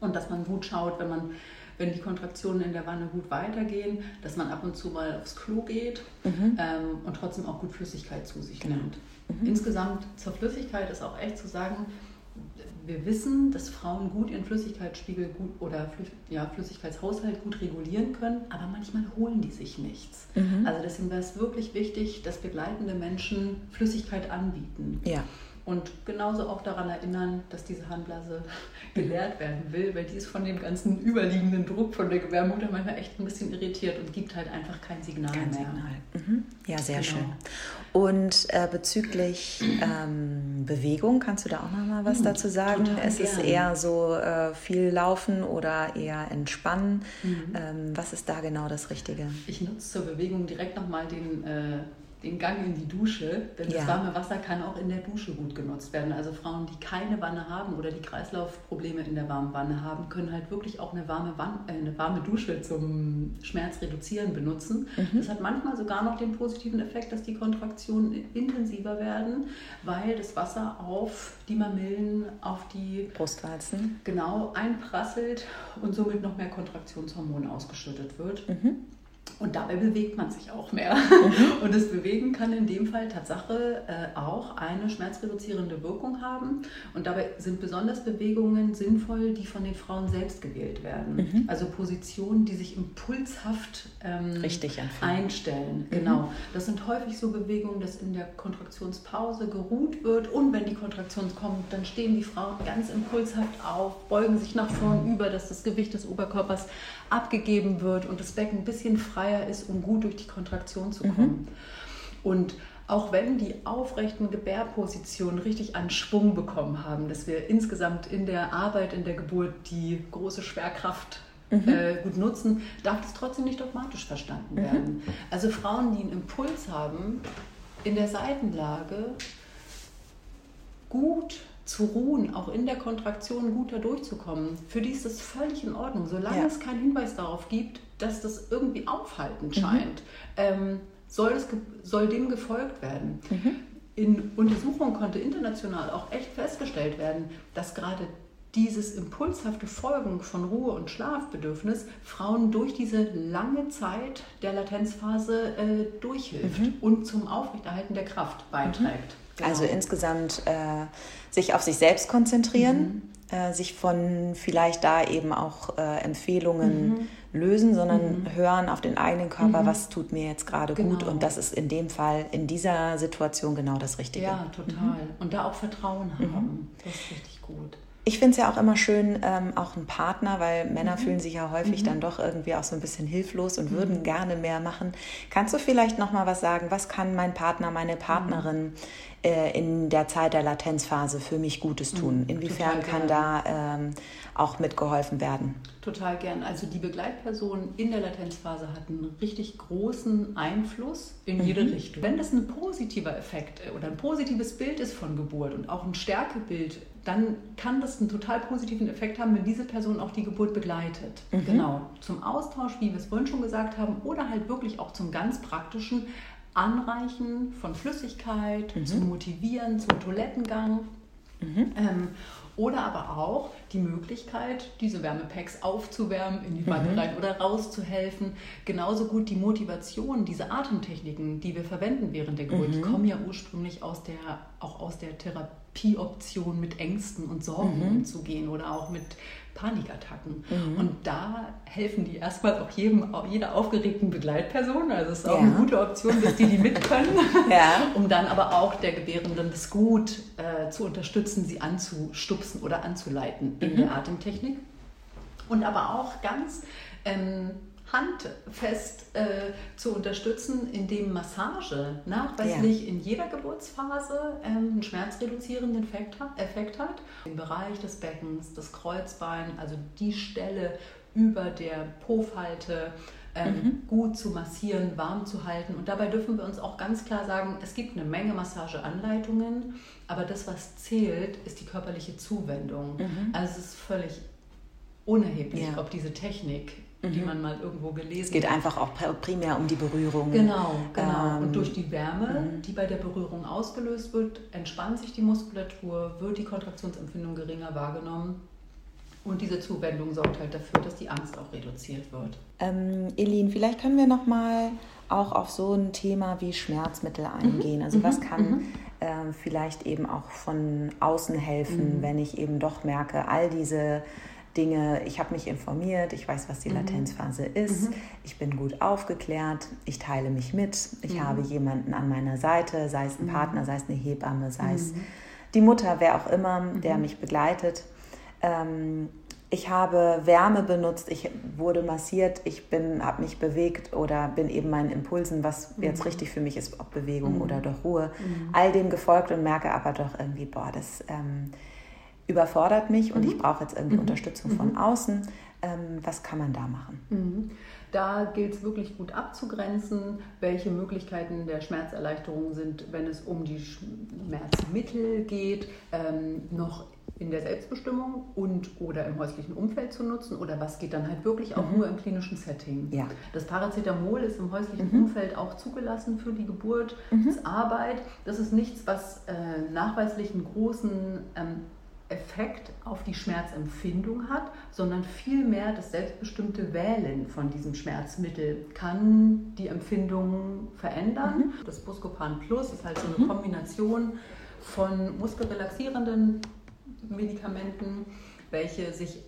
Und dass man gut schaut, wenn man wenn die Kontraktionen in der Wanne gut weitergehen, dass man ab und zu mal aufs Klo geht mhm. ähm, und trotzdem auch gut Flüssigkeit zu sich genau. nimmt. Mhm. Insgesamt zur Flüssigkeit ist auch echt zu sagen, wir wissen, dass Frauen gut ihren Flüssigkeitsspiegel gut oder ja, Flüssigkeitshaushalt gut regulieren können, aber manchmal holen die sich nichts. Mhm. Also deswegen wäre es wirklich wichtig, dass begleitende Menschen Flüssigkeit anbieten. Ja. Und genauso auch daran erinnern, dass diese Harnblase geleert werden will, weil die ist von dem ganzen überliegenden Druck von der Gebärmutter manchmal echt ein bisschen irritiert und gibt halt einfach kein Signal kein mehr. Signal. Mhm. Ja, sehr genau. schön. Und äh, bezüglich ähm, Bewegung, kannst du da auch noch mal was mhm, dazu sagen? Es ist eher so äh, viel Laufen oder eher entspannen. Mhm. Ähm, was ist da genau das Richtige? Ich nutze zur Bewegung direkt noch mal den äh, den Gang in die Dusche, denn ja. das warme Wasser kann auch in der Dusche gut genutzt werden. Also Frauen, die keine Wanne haben oder die Kreislaufprobleme in der warmen Wanne haben, können halt wirklich auch eine warme, Wanne, äh, eine warme Dusche zum Schmerz reduzieren benutzen. Mhm. Das hat manchmal sogar noch den positiven Effekt, dass die Kontraktionen intensiver werden, weil das Wasser auf die Mamillen, auf die Brustwarzen genau einprasselt und somit noch mehr Kontraktionshormon ausgeschüttet wird. Mhm. Und dabei bewegt man sich auch mehr. Mhm. Und das Bewegen kann in dem Fall Tatsache äh, auch eine schmerzreduzierende Wirkung haben. Und dabei sind besonders Bewegungen sinnvoll, die von den Frauen selbst gewählt werden. Mhm. Also Positionen, die sich impulshaft ähm, Richtig einstellen. Mhm. Genau. Das sind häufig so Bewegungen, dass in der Kontraktionspause geruht wird. Und wenn die Kontraktion kommt, dann stehen die Frauen ganz impulshaft auf, beugen sich nach vorn über, dass das Gewicht des Oberkörpers abgegeben wird und das Becken ein bisschen freier ist, um gut durch die Kontraktion zu kommen. Mhm. Und auch wenn die aufrechten Gebärpositionen richtig an Schwung bekommen haben, dass wir insgesamt in der Arbeit, in der Geburt die große Schwerkraft mhm. äh, gut nutzen, darf das trotzdem nicht dogmatisch verstanden mhm. werden. Mhm. Also Frauen, die einen Impuls haben, in der Seitenlage gut zu ruhen, auch in der Kontraktion gut da durchzukommen, für die ist das völlig in Ordnung, solange ja. es keinen Hinweis darauf gibt, dass das irgendwie aufhaltend mhm. scheint. Mhm. Ähm, soll, es, soll dem gefolgt werden. Mhm. In Untersuchungen konnte international auch echt festgestellt werden, dass gerade dieses impulshafte Folgen von Ruhe und Schlafbedürfnis Frauen durch diese lange Zeit der Latenzphase äh, durchhilft mhm. und zum Aufrechterhalten der Kraft beiträgt. Genau. Also insgesamt äh, sich auf sich selbst konzentrieren, mhm. äh, sich von vielleicht da eben auch äh, Empfehlungen mhm. Lösen, sondern mhm. hören auf den eigenen Körper, mhm. was tut mir jetzt gerade genau. gut. Und das ist in dem Fall, in dieser Situation genau das Richtige. Ja, total. Mhm. Und da auch Vertrauen mhm. haben. Das ist richtig gut. Ich finde es ja auch immer schön, ähm, auch ein Partner, weil Männer mhm. fühlen sich ja häufig mhm. dann doch irgendwie auch so ein bisschen hilflos und mhm. würden gerne mehr machen. Kannst du vielleicht noch mal was sagen? Was kann mein Partner, meine Partnerin äh, in der Zeit der Latenzphase für mich Gutes tun? Mhm. Inwiefern kann da ähm, auch mitgeholfen werden? Total gern. Also die Begleitperson in der Latenzphase hat einen richtig großen Einfluss in jede mhm. Richtung. Wenn das ein positiver Effekt äh, oder ein positives Bild ist von Geburt und auch ein Stärkebild, dann kann das einen total positiven Effekt haben, wenn diese Person auch die Geburt begleitet. Mhm. Genau. Zum Austausch, wie wir es vorhin schon gesagt haben, oder halt wirklich auch zum ganz praktischen Anreichen von Flüssigkeit, mhm. zum Motivieren, zum Toilettengang. Mhm. Ähm, oder aber auch die Möglichkeit, diese Wärmepacks aufzuwärmen, in die Wanne mhm. rein oder rauszuhelfen. Genauso gut die Motivation, diese Atemtechniken, die wir verwenden während der Geburt, mhm. die kommen ja ursprünglich aus der, auch aus der Therapieoption mit Ängsten und Sorgen mhm. umzugehen oder auch mit Panikattacken. Mhm. Und da helfen die erstmal auch jedem, jeder aufgeregten Begleitperson. Also es ist auch ja. eine gute Option, dass die die mit können, ja. um dann aber auch der Gebärenden das gut äh, zu unterstützen, sie anzustupsen oder anzuleiten in mhm. der Atemtechnik. Und aber auch ganz ähm, handfest äh, zu unterstützen, indem Massage nachweislich ja. in jeder Geburtsphase ähm, einen schmerzreduzierenden Effekt hat, Effekt hat. Im Bereich des Beckens, das Kreuzbein, also die Stelle über der Po-Falte, ähm, mhm. gut zu massieren, warm zu halten. Und dabei dürfen wir uns auch ganz klar sagen, es gibt eine Menge Massageanleitungen, aber das, was zählt, ist die körperliche Zuwendung. Mhm. Also es ist völlig unerheblich, ja. ob diese Technik die mhm. man mal irgendwo gelesen hat. Es geht einfach auch primär um die Berührung. Genau, genau. Ähm, und durch die Wärme, mhm. die bei der Berührung ausgelöst wird, entspannt sich die Muskulatur, wird die Kontraktionsempfindung geringer wahrgenommen. Und diese Zuwendung sorgt halt dafür, dass die Angst auch reduziert wird. Ähm, Elin, vielleicht können wir noch mal auch auf so ein Thema wie Schmerzmittel mhm. eingehen. Also was mhm. kann mhm. äh, vielleicht eben auch von außen helfen, mhm. wenn ich eben doch merke, all diese Dinge, ich habe mich informiert, ich weiß, was die mhm. Latenzphase ist, mhm. ich bin gut aufgeklärt, ich teile mich mit, ich habe jemanden an meiner Seite, sei es ein. Partner, sei es eine Hebamme, sei es die Mutter, wer auch immer, der mich begleitet. Ähm, ich habe Wärme benutzt, ich wurde massiert, ich habe mich bewegt oder bin eben meinen Impulsen, was jetzt richtig für mich ist, ob Bewegung oder doch Ruhe, all dem gefolgt und merke aber doch irgendwie, boah, das... Ähm, überfordert mich und mhm. ich brauche jetzt irgendwie mhm. Unterstützung von mhm. außen. Ähm, was kann man da machen? Mhm. Da gilt es wirklich gut abzugrenzen, welche Möglichkeiten der Schmerzerleichterung sind, wenn es um die Schmerzmittel geht, ähm, noch in der Selbstbestimmung und oder im häuslichen Umfeld zu nutzen oder was geht dann halt wirklich auch mhm. nur im klinischen Setting. Ja. Das Paracetamol ist im häuslichen mhm. Umfeld auch zugelassen für die Geburtsarbeit. Mhm. Das ist nichts, was äh, nachweislich einen großen ähm, Effekt auf die Schmerzempfindung hat, sondern vielmehr das selbstbestimmte Wählen von diesem Schmerzmittel kann die Empfindung verändern. Mhm. Das Buscopan Plus ist halt so eine mhm. Kombination von muskelrelaxierenden Medikamenten welche sich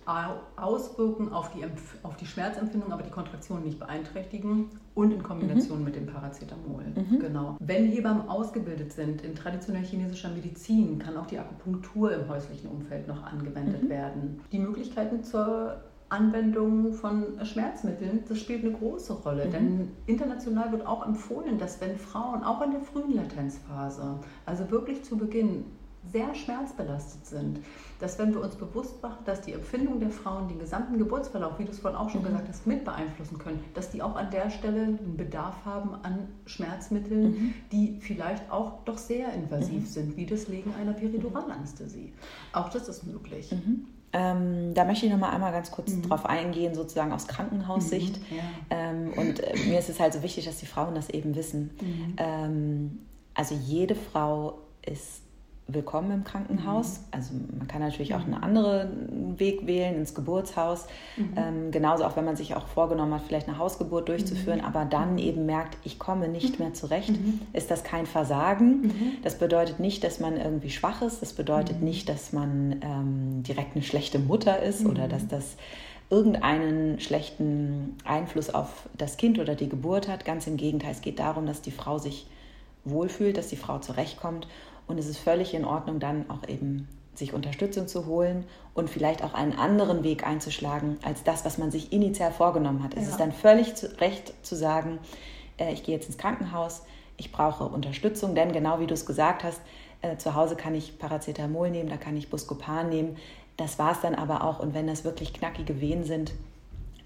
auswirken auf die, auf die Schmerzempfindung, aber die Kontraktion nicht beeinträchtigen und in Kombination mhm. mit dem Paracetamol. Mhm. Genau. Wenn Hebammen ausgebildet sind in traditionell chinesischer Medizin, kann auch die Akupunktur im häuslichen Umfeld noch angewendet mhm. werden. Die Möglichkeiten zur Anwendung von Schmerzmitteln, das spielt eine große Rolle. Mhm. Denn international wird auch empfohlen, dass wenn Frauen auch in der frühen Latenzphase, also wirklich zu Beginn, sehr schmerzbelastet sind, dass wenn wir uns bewusst machen, dass die Empfindung der Frauen den gesamten Geburtsverlauf, wie du es vorhin auch schon mhm. gesagt hast, mit beeinflussen können, dass die auch an der Stelle einen Bedarf haben an Schmerzmitteln, mhm. die vielleicht auch doch sehr invasiv mhm. sind, wie das Legen einer Periduralanästhesie. Auch das ist möglich. Mhm. Ähm, da möchte ich noch mal einmal ganz kurz mhm. drauf eingehen, sozusagen aus Krankenhaussicht. Mhm, ja. Ähm, und äh, mir ist es halt so wichtig, dass die Frauen das eben wissen. Mhm. Ähm, also jede Frau ist willkommen im Krankenhaus. Mhm. Also man kann natürlich auch einen anderen Weg wählen, ins Geburtshaus. Mhm. Ähm, genauso auch, wenn man sich auch vorgenommen hat, vielleicht eine Hausgeburt durchzuführen, mhm. aber dann eben merkt, ich komme nicht mhm. mehr zurecht, mhm. ist das kein Versagen. Mhm. Das bedeutet nicht, dass man irgendwie schwach ist. Das bedeutet nicht, dass man ähm, direkt eine schlechte Mutter ist oder dass das irgendeinen schlechten Einfluss auf das Kind oder die Geburt hat. Ganz im Gegenteil, es geht darum, dass die Frau sich wohlfühlt, dass die Frau zurechtkommt und es ist völlig in Ordnung, dann auch eben sich Unterstützung zu holen und vielleicht auch einen anderen Weg einzuschlagen als das, was man sich initial vorgenommen hat. Ja. Es ist dann völlig zu, recht zu sagen, äh, ich gehe jetzt ins Krankenhaus, ich brauche Unterstützung, denn genau wie du es gesagt hast, äh, zu Hause kann ich Paracetamol nehmen, da kann ich Buscopan nehmen. Das war es dann aber auch. Und wenn das wirklich knackige Wehen sind,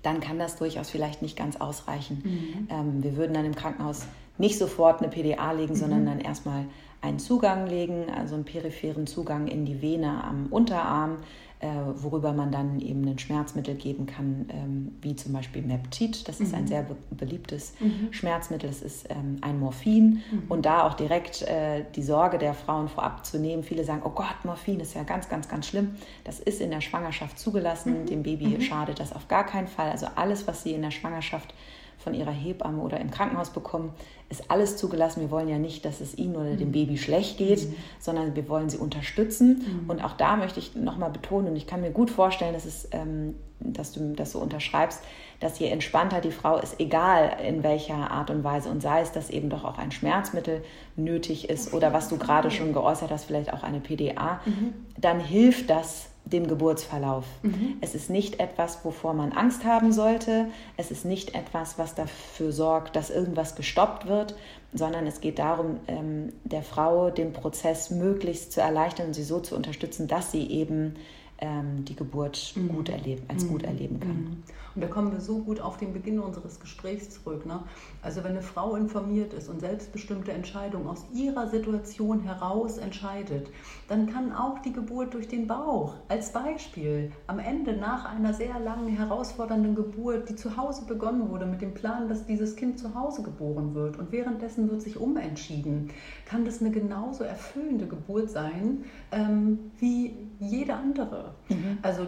dann kann das durchaus vielleicht nicht ganz ausreichen. Mhm. Ähm, wir würden dann im Krankenhaus nicht sofort eine PDA legen, mhm. sondern dann erstmal einen Zugang legen, also einen peripheren Zugang in die Vene am Unterarm, äh, worüber man dann eben ein Schmerzmittel geben kann, ähm, wie zum Beispiel Meptid. Das ist ein mhm. sehr be beliebtes mhm. Schmerzmittel. Es ist ähm, ein Morphin. Mhm. Und da auch direkt äh, die Sorge der Frauen vorab zu nehmen. Viele sagen, oh Gott, Morphin ist ja ganz, ganz, ganz schlimm. Das ist in der Schwangerschaft zugelassen. Mhm. Dem Baby mhm. schadet das auf gar keinen Fall. Also alles, was sie in der Schwangerschaft von ihrer Hebamme oder im Krankenhaus bekommen, ist alles zugelassen. Wir wollen ja nicht, dass es ihnen oder dem mhm. Baby schlecht geht, mhm. sondern wir wollen sie unterstützen. Mhm. Und auch da möchte ich nochmal betonen, und ich kann mir gut vorstellen, dass, es, ähm, dass du das so unterschreibst, dass je entspannter die Frau ist, egal in welcher Art und Weise, und sei es, dass eben doch auch ein Schmerzmittel nötig ist oder was du gerade schon geäußert hast, vielleicht auch eine PDA, mhm. dann hilft das dem Geburtsverlauf. Mhm. Es ist nicht etwas, wovor man Angst haben sollte. Es ist nicht etwas, was dafür sorgt, dass irgendwas gestoppt wird, sondern es geht darum, ähm, der Frau den Prozess möglichst zu erleichtern und sie so zu unterstützen, dass sie eben ähm, die Geburt mhm. gut erleben, als mhm. gut erleben kann. Und da kommen wir so gut auf den Beginn unseres Gesprächs zurück. Ne? Also wenn eine Frau informiert ist und selbstbestimmte Entscheidungen aus ihrer Situation heraus entscheidet, dann kann auch die Geburt durch den Bauch als Beispiel am Ende nach einer sehr langen, herausfordernden Geburt, die zu Hause begonnen wurde, mit dem Plan, dass dieses Kind zu Hause geboren wird und währenddessen wird sich umentschieden, kann das eine genauso erfüllende Geburt sein ähm, wie jede andere. Mhm. Also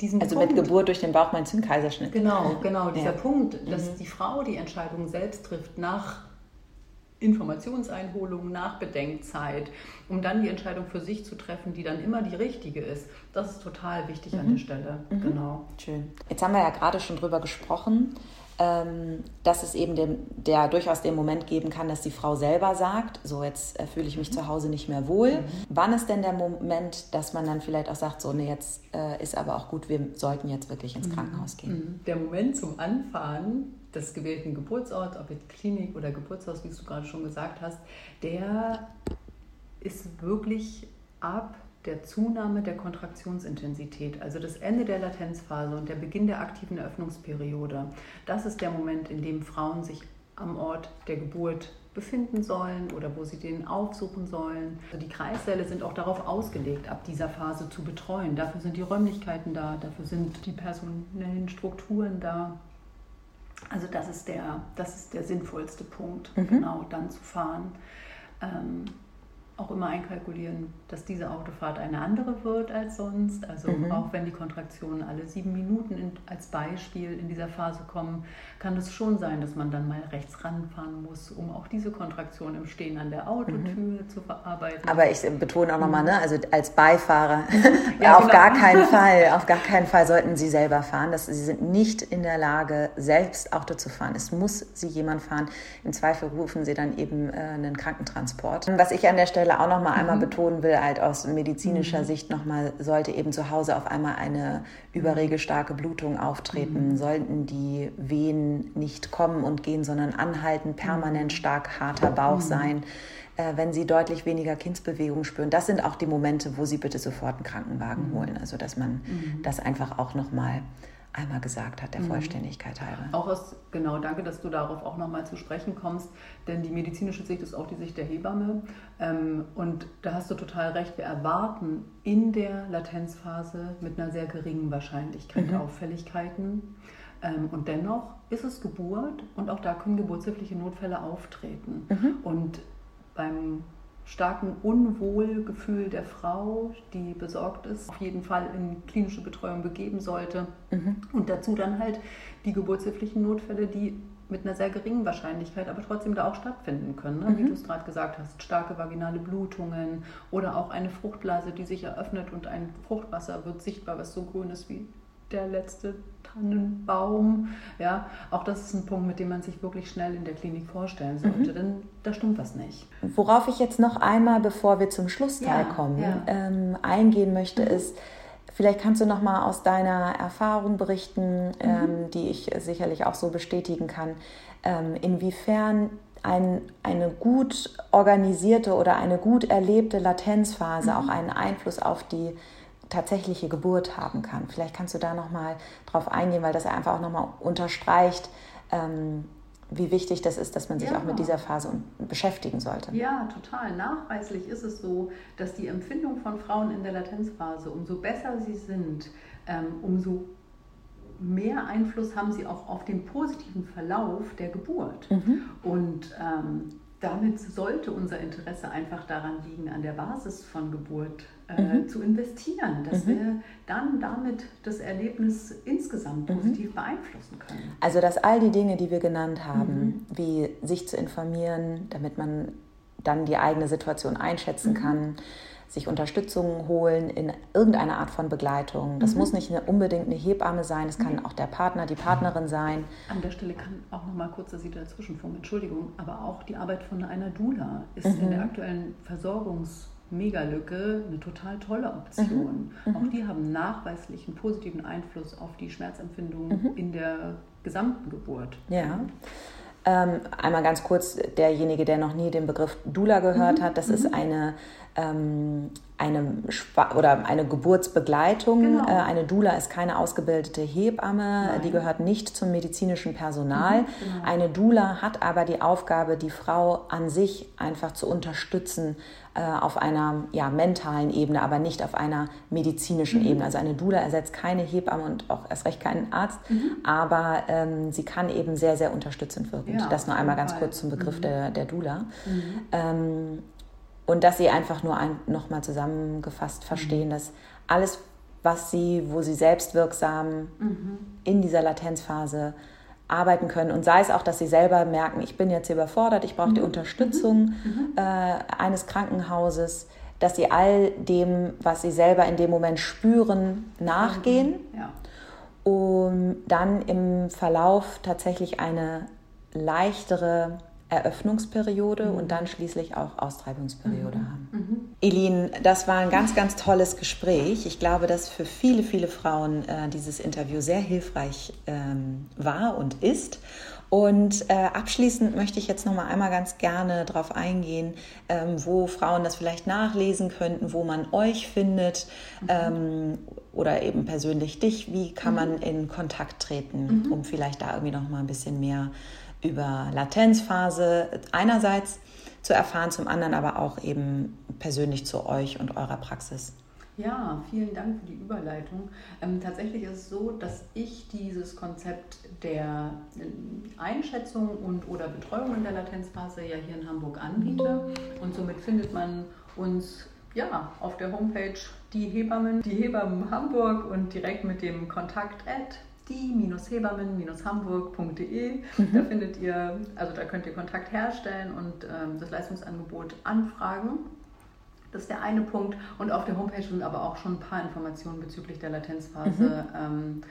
diesen also Punkt, mit Geburt durch den Bauch meinst du einen Kaiserschnitt? Genau, genau. Dieser ja. Punkt, dass mhm. die Frau die Entscheidung selbst trifft nach Informationseinholung, nach Bedenkzeit, um dann die Entscheidung für sich zu treffen, die dann immer die richtige ist. Das ist total wichtig mhm. an der Stelle. Mhm. Genau. Schön. Jetzt haben wir ja gerade schon drüber gesprochen, dass es eben dem, der durchaus den Moment geben kann, dass die Frau selber sagt, so jetzt äh, fühle ich mich mhm. zu Hause nicht mehr wohl. Mhm. Wann ist denn der Moment, dass man dann vielleicht auch sagt, so nee, jetzt äh, ist aber auch gut, wir sollten jetzt wirklich ins mhm. Krankenhaus gehen? Mhm. Der Moment zum Anfahren des gewählten Geburtsorts, ob jetzt Klinik oder Geburtshaus, wie du gerade schon gesagt hast, der ist wirklich ab der Zunahme der Kontraktionsintensität, also das Ende der Latenzphase und der Beginn der aktiven Eröffnungsperiode, das ist der Moment, in dem Frauen sich am Ort der Geburt befinden sollen oder wo sie den aufsuchen sollen. Also die Kreissäle sind auch darauf ausgelegt, ab dieser Phase zu betreuen. Dafür sind die Räumlichkeiten da, dafür sind die personellen Strukturen da. Also das ist der, das ist der sinnvollste Punkt, mhm. genau dann zu fahren. Ähm, auch immer einkalkulieren, dass diese Autofahrt eine andere wird als sonst. Also mhm. auch wenn die Kontraktionen alle sieben Minuten in, als Beispiel in dieser Phase kommen, kann es schon sein, dass man dann mal rechts ranfahren muss, um auch diese Kontraktion im Stehen an der Autotür mhm. zu verarbeiten. Aber ich betone auch nochmal, ne, also als Beifahrer, ja, auf genau. gar keinen Fall, auf gar keinen Fall sollten Sie selber fahren. Das, Sie sind nicht in der Lage, selbst Auto zu fahren. Es muss Sie jemand fahren. Im Zweifel rufen Sie dann eben äh, einen Krankentransport. Was ich an der Stelle Stelle auch noch mal mhm. einmal betonen will, halt aus medizinischer mhm. Sicht noch mal, sollte eben zu Hause auf einmal eine überregestarke Blutung auftreten, mhm. sollten die Wehen nicht kommen und gehen, sondern anhalten, permanent mhm. stark harter Bauch mhm. sein, äh, wenn sie deutlich weniger Kindsbewegung spüren. Das sind auch die Momente, wo sie bitte sofort einen Krankenwagen mhm. holen. Also dass man das einfach auch noch mal einmal gesagt hat, der mhm. Vollständigkeit halber. Auch aus, genau, danke, dass du darauf auch nochmal zu sprechen kommst, denn die medizinische Sicht ist auch die Sicht der Hebamme. Ähm, und da hast du total recht, wir erwarten in der Latenzphase mit einer sehr geringen Wahrscheinlichkeit mhm. Auffälligkeiten. Ähm, und dennoch ist es Geburt und auch da können geburtshilfliche Notfälle auftreten. Mhm. Und beim starken Unwohlgefühl der Frau, die besorgt ist, auf jeden Fall in klinische Betreuung begeben sollte. Mhm. Und dazu dann halt die geburtshilflichen Notfälle, die mit einer sehr geringen Wahrscheinlichkeit aber trotzdem da auch stattfinden können. Ne? Wie mhm. du es gerade gesagt hast, starke vaginale Blutungen oder auch eine Fruchtblase, die sich eröffnet und ein Fruchtwasser wird sichtbar, was so grün ist wie der letzte Tannenbaum. Ja, auch das ist ein Punkt, mit dem man sich wirklich schnell in der Klinik vorstellen sollte, mhm. denn da stimmt was nicht. Worauf ich jetzt noch einmal, bevor wir zum Schlussteil ja, kommen, ja. Ähm, eingehen möchte, mhm. ist, Vielleicht kannst du noch mal aus deiner Erfahrung berichten, mhm. ähm, die ich sicherlich auch so bestätigen kann, ähm, inwiefern ein, eine gut organisierte oder eine gut erlebte Latenzphase mhm. auch einen Einfluss auf die tatsächliche Geburt haben kann. Vielleicht kannst du da noch mal drauf eingehen, weil das einfach auch noch mal unterstreicht, ähm, wie wichtig das ist, dass man sich ja. auch mit dieser Phase beschäftigen sollte. Ja, total. Nachweislich ist es so, dass die Empfindung von Frauen in der Latenzphase, umso besser sie sind, ähm, umso mehr Einfluss haben sie auch auf den positiven Verlauf der Geburt. Mhm. Und ähm, damit sollte unser Interesse einfach daran liegen, an der Basis von Geburt äh, mhm. zu investieren, dass mhm. wir dann damit das Erlebnis insgesamt mhm. positiv beeinflussen können. Also dass all die Dinge, die wir genannt haben, mhm. wie sich zu informieren, damit man dann die eigene Situation einschätzen mhm. kann, sich Unterstützung holen in irgendeiner Art von Begleitung. Das mhm. muss nicht eine, unbedingt eine Hebamme sein, es kann mhm. auch der Partner, die Partnerin sein. An der Stelle kann auch noch mal kurz, dass Sie dazwischenfunken, Entschuldigung, aber auch die Arbeit von einer Dula ist mhm. in der aktuellen Versorgungs- Megalücke eine total tolle Option. Mhm. mhm. Auch die haben nachweislich einen positiven Einfluss auf die Schmerzempfindung mhm. in der gesamten Geburt. Ja. Ähm, einmal ganz kurz, derjenige, der noch nie den Begriff Dula gehört mhm. hat, das ist eine ähm, eine, oder eine Geburtsbegleitung. Genau. Äh, eine Dula ist keine ausgebildete Hebamme, Nein. die gehört nicht zum medizinischen Personal. Mhm, genau. Eine Dula hat aber die Aufgabe, die Frau an sich einfach zu unterstützen auf einer ja, mentalen Ebene, aber nicht auf einer medizinischen mhm. Ebene. Also eine Dula ersetzt keine Hebamme und auch erst recht keinen Arzt, mhm. aber ähm, sie kann eben sehr, sehr unterstützend wirken. Ja, das nur einmal ganz kurz zum Begriff mhm. der, der Dula. Mhm. Ähm, und dass sie einfach nur ein, nochmal zusammengefasst mhm. verstehen, dass alles, was sie, wo sie selbstwirksam mhm. in dieser Latenzphase arbeiten können und sei es auch, dass sie selber merken, ich bin jetzt überfordert, ich brauche mhm. die Unterstützung mhm. mhm. äh, eines Krankenhauses, dass sie all dem, was sie selber in dem Moment spüren, nachgehen, ja. um dann im Verlauf tatsächlich eine leichtere Eröffnungsperiode mhm. und dann schließlich auch Austreibungsperiode mhm. haben. Mhm. Elin, das war ein ganz, ganz tolles Gespräch. Ich glaube, dass für viele, viele Frauen äh, dieses Interview sehr hilfreich ähm, war und ist. Und äh, abschließend möchte ich jetzt noch mal einmal ganz gerne darauf eingehen, ähm, wo Frauen das vielleicht nachlesen könnten, wo man euch findet mhm. ähm, oder eben persönlich dich. Wie kann mhm. man in Kontakt treten, mhm. um vielleicht da irgendwie noch mal ein bisschen mehr über Latenzphase einerseits zu erfahren, zum anderen aber auch eben persönlich zu euch und eurer Praxis. Ja, vielen Dank für die Überleitung. Ähm, tatsächlich ist es so, dass ich dieses Konzept der äh, Einschätzung und oder Betreuung in der Latenzphase ja hier in Hamburg anbiete. Und somit findet man uns ja auf der Homepage die Hebammen, die Hebammen Hamburg und direkt mit dem Kontakt at die-hebammen-hamburg.de. Mhm. Da findet ihr, also da könnt ihr Kontakt herstellen und ähm, das Leistungsangebot anfragen. Das ist der eine Punkt. Und auf der Homepage sind aber auch schon ein paar Informationen bezüglich der Latenzphase mhm. ähm,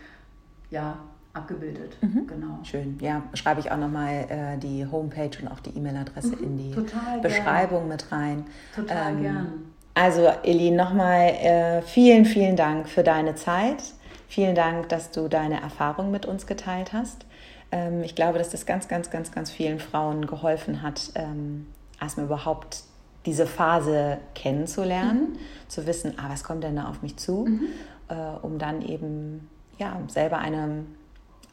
ja, abgebildet. Mhm. Genau. Schön. Ja, schreibe ich auch nochmal äh, die Homepage und auch die E-Mail-Adresse mhm. in die Total Beschreibung gern. mit rein. Total ähm, gern. Also, Elin, nochmal äh, vielen, vielen Dank für deine Zeit. Vielen Dank, dass du deine Erfahrung mit uns geteilt hast. Ähm, ich glaube, dass das ganz, ganz, ganz, ganz vielen Frauen geholfen hat, ähm, erstmal überhaupt diese Phase kennenzulernen, mhm. zu wissen, ah, was kommt denn da auf mich zu, mhm. Äh, um dann eben ja, selber eine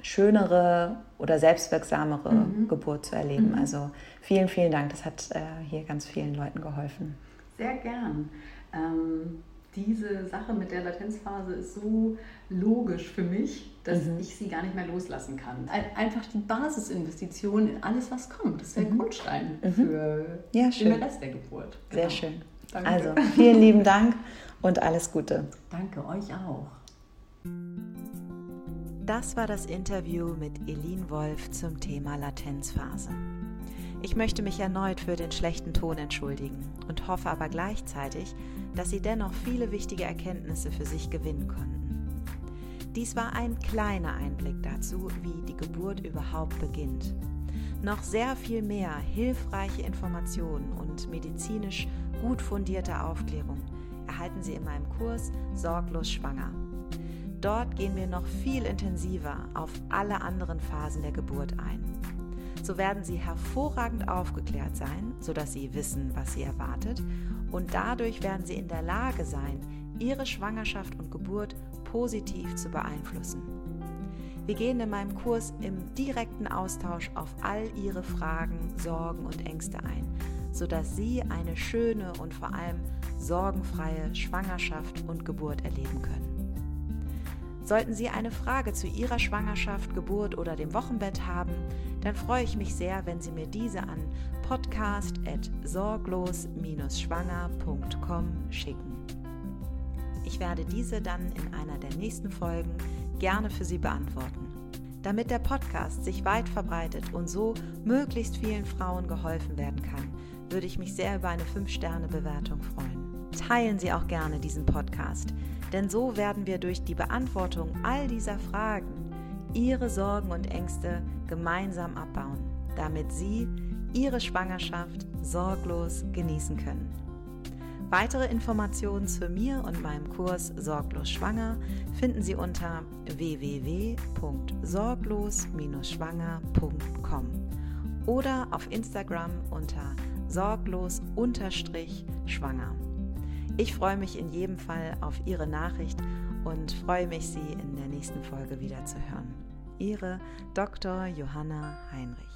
schönere oder selbstwirksamere mhm. Geburt zu erleben. Mhm. Also vielen, vielen Dank. Das hat äh, hier ganz vielen Leuten geholfen. Sehr gern. Ähm, diese Sache mit der Latenzphase ist so logisch für mich, dass mhm. ich sie gar nicht mehr loslassen kann. Einfach die Basisinvestition in alles, was kommt. Das ist der mhm. Grundstein mhm. für ja, den Rest der Geburt. Genau. Sehr schön. Danke. Also vielen lieben Dank und alles Gute. Danke euch auch. Das war das Interview mit Elin Wolf zum Thema Latenzphase. Ich möchte mich erneut für den schlechten Ton entschuldigen und hoffe aber gleichzeitig, dass Sie dennoch viele wichtige Erkenntnisse für sich gewinnen konnten. Dies war ein kleiner Einblick dazu, wie die Geburt überhaupt beginnt. Noch sehr viel mehr hilfreiche Informationen und medizinisch gut fundierte Aufklärung erhalten Sie in meinem Kurs Sorglos Schwanger. Dort gehen wir noch viel intensiver auf alle anderen Phasen der Geburt ein. So werden Sie hervorragend aufgeklärt sein, sodass Sie wissen, was Sie erwartet und dadurch werden Sie in der Lage sein, Ihre Schwangerschaft und Geburt positiv zu beeinflussen. Wir gehen in meinem Kurs im direkten Austausch auf all Ihre Fragen, Sorgen und Ängste ein, sodass Sie eine schöne und vor allem sorgenfreie Schwangerschaft und Geburt erleben können. Sollten Sie eine Frage zu Ihrer Schwangerschaft, Geburt oder dem Wochenbett haben, dann freue ich mich sehr, wenn Sie mir diese an podcast.sorglos-schwanger.com schicken. Ich werde diese dann in einer der nächsten Folgen gerne für Sie beantworten. Damit der Podcast sich weit verbreitet und so möglichst vielen Frauen geholfen werden kann, würde ich mich sehr über eine 5-Sterne-Bewertung freuen. Teilen Sie auch gerne diesen Podcast denn so werden wir durch die Beantwortung all dieser Fragen Ihre Sorgen und Ängste gemeinsam abbauen, damit Sie Ihre Schwangerschaft sorglos genießen können. Weitere Informationen zu mir und meinem Kurs Sorglos Schwanger finden Sie unter www.sorglos-schwanger.com oder auf Instagram unter sorglos-schwanger. Ich freue mich in jedem Fall auf Ihre Nachricht und freue mich, Sie in der nächsten Folge wieder zu hören. Ihre Dr. Johanna Heinrich.